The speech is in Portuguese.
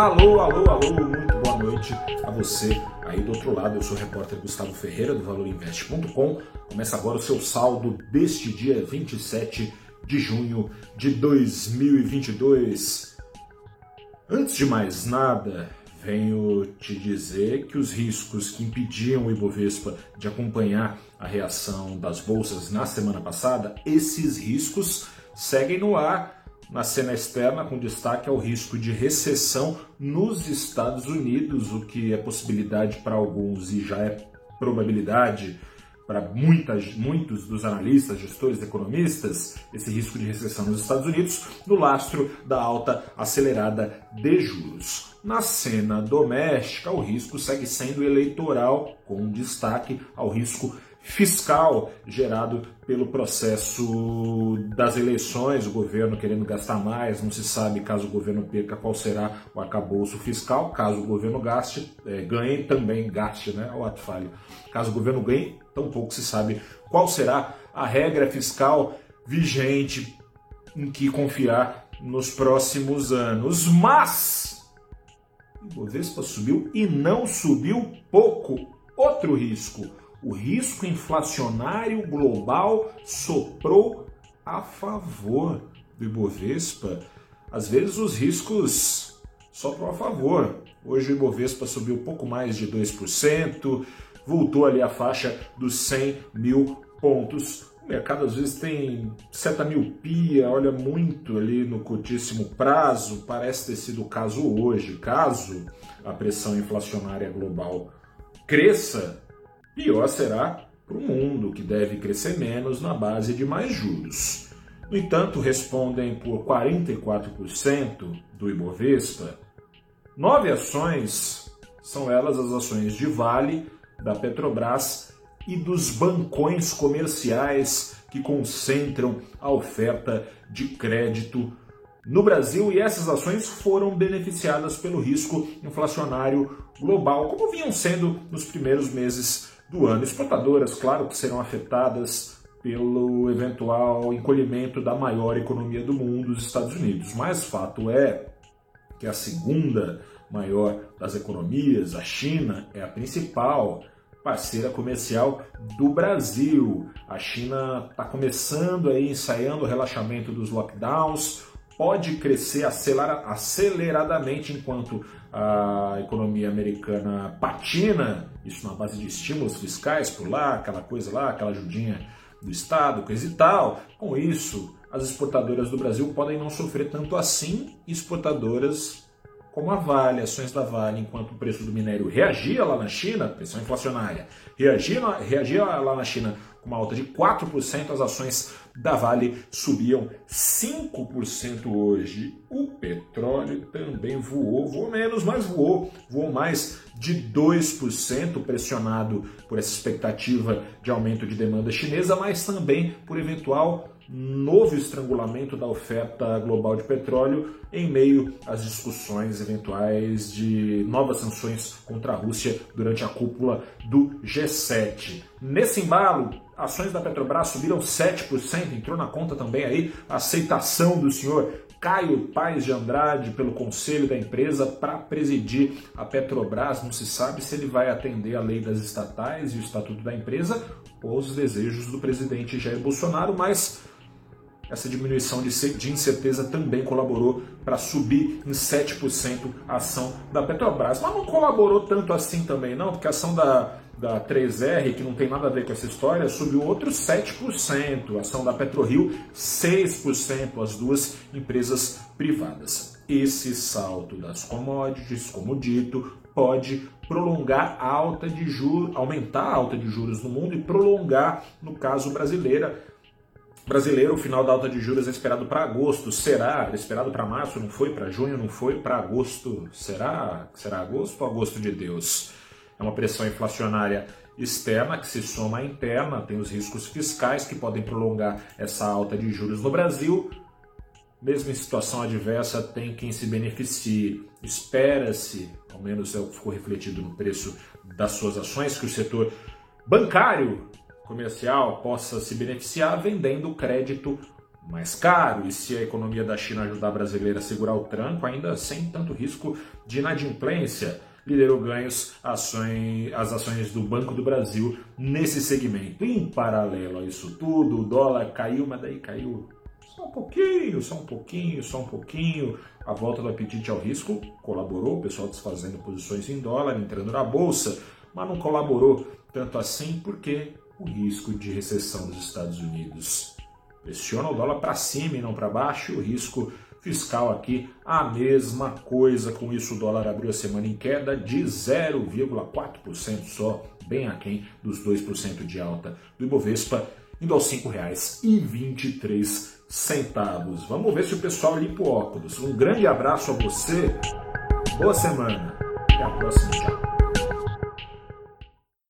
Alô, alô, alô, muito boa noite a você aí do outro lado. Eu sou o repórter Gustavo Ferreira do ValorInvest.com. Começa agora o seu saldo deste dia 27 de junho de 2022. Antes de mais nada, venho te dizer que os riscos que impediam o Ibovespa de acompanhar a reação das bolsas na semana passada, esses riscos seguem no ar na cena externa, com destaque ao risco de recessão nos Estados Unidos, o que é possibilidade para alguns e já é probabilidade para muitas, muitos dos analistas, gestores, economistas, esse risco de recessão nos Estados Unidos, no lastro da alta acelerada de juros. Na cena doméstica, o risco segue sendo eleitoral, com destaque ao risco fiscal gerado pelo processo das eleições, o governo querendo gastar mais, não se sabe caso o governo perca qual será o arcabouço fiscal, caso o governo gaste, é, ganhe também gaste, né? O ato falho. Caso o governo ganhe, tampouco se sabe qual será a regra fiscal vigente em que confiar nos próximos anos. Mas o Bovespa subiu e não subiu pouco. Outro risco o risco inflacionário global soprou a favor do Ibovespa. Às vezes os riscos sopram a favor. Hoje o Ibovespa subiu pouco mais de 2%, voltou ali a faixa dos 100 mil pontos. O mercado às vezes tem certa miopia, olha muito ali no curtíssimo prazo, parece ter sido o caso hoje. Caso a pressão inflacionária global cresça, pior será para o mundo, que deve crescer menos na base de mais juros. No entanto, respondem por 44% do Ibovespa. Nove ações são elas as ações de Vale, da Petrobras e dos bancões comerciais que concentram a oferta de crédito no Brasil e essas ações foram beneficiadas pelo risco inflacionário global, como vinham sendo nos primeiros meses do ano. Exportadoras, claro que serão afetadas pelo eventual encolhimento da maior economia do mundo, os Estados Unidos. Mas fato é que a segunda maior das economias, a China, é a principal parceira comercial do Brasil. A China está começando aí, ensaiando o relaxamento dos lockdowns, pode crescer aceleradamente enquanto a economia americana patina, isso na base de estímulos fiscais por lá, aquela coisa lá, aquela ajudinha do Estado, coisa e tal. Com isso, as exportadoras do Brasil podem não sofrer tanto assim, exportadoras como a Vale, ações da Vale, enquanto o preço do minério reagia lá na China, pressão inflacionária, reagia, reagia lá na China com uma alta de 4%, as ações da Vale subiam 5% hoje. O petróleo também voou, voou menos, mas voou, voou mais de 2%, pressionado por essa expectativa de aumento de demanda chinesa, mas também por eventual novo estrangulamento da oferta global de petróleo em meio às discussões eventuais de novas sanções contra a Rússia durante a cúpula do G7. Nesse embalo, ações da Petrobras subiram 7%, entrou na conta também aí a aceitação do senhor Caio Paes de Andrade pelo conselho da empresa para presidir a Petrobras. Não se sabe se ele vai atender a lei das estatais e o estatuto da empresa ou os desejos do presidente Jair Bolsonaro, mas essa diminuição de incerteza também colaborou para subir em 7% a ação da Petrobras. Mas não colaborou tanto assim também, não, porque a ação da, da 3R, que não tem nada a ver com essa história, subiu outros 7%, a ação da PetroRio 6%, as duas empresas privadas. Esse salto das commodities, como dito, pode prolongar a alta de juros, aumentar a alta de juros no mundo e prolongar, no caso brasileira, brasileiro, o final da alta de juros é esperado para agosto. Será? Era esperado para março, não foi? Para junho, não foi? Para agosto, será? Será agosto ou agosto de Deus? É uma pressão inflacionária externa que se soma à interna, tem os riscos fiscais que podem prolongar essa alta de juros no Brasil. Mesmo em situação adversa, tem quem se beneficie. Espera-se, ao menos é o que ficou refletido no preço das suas ações, que o setor bancário comercial possa se beneficiar vendendo crédito mais caro. E se a economia da China ajudar a brasileira a segurar o tranco, ainda sem tanto risco de inadimplência, liderou ganhos ações, as ações do Banco do Brasil nesse segmento. Em paralelo a isso tudo, o dólar caiu, mas daí caiu só um pouquinho, só um pouquinho, só um pouquinho. A volta do apetite ao risco colaborou, o pessoal desfazendo posições em dólar, entrando na bolsa, mas não colaborou tanto assim porque o risco de recessão dos Estados Unidos pressiona o dólar para cima e não para baixo, o risco fiscal aqui a mesma coisa. Com isso, o dólar abriu a semana em queda de 0,4% só, bem aquém dos 2% de alta do Ibovespa, indo aos R$ 5,23 centavos. Vamos ver se o pessoal limpa o óculos. Um grande abraço a você, boa semana, até a próxima.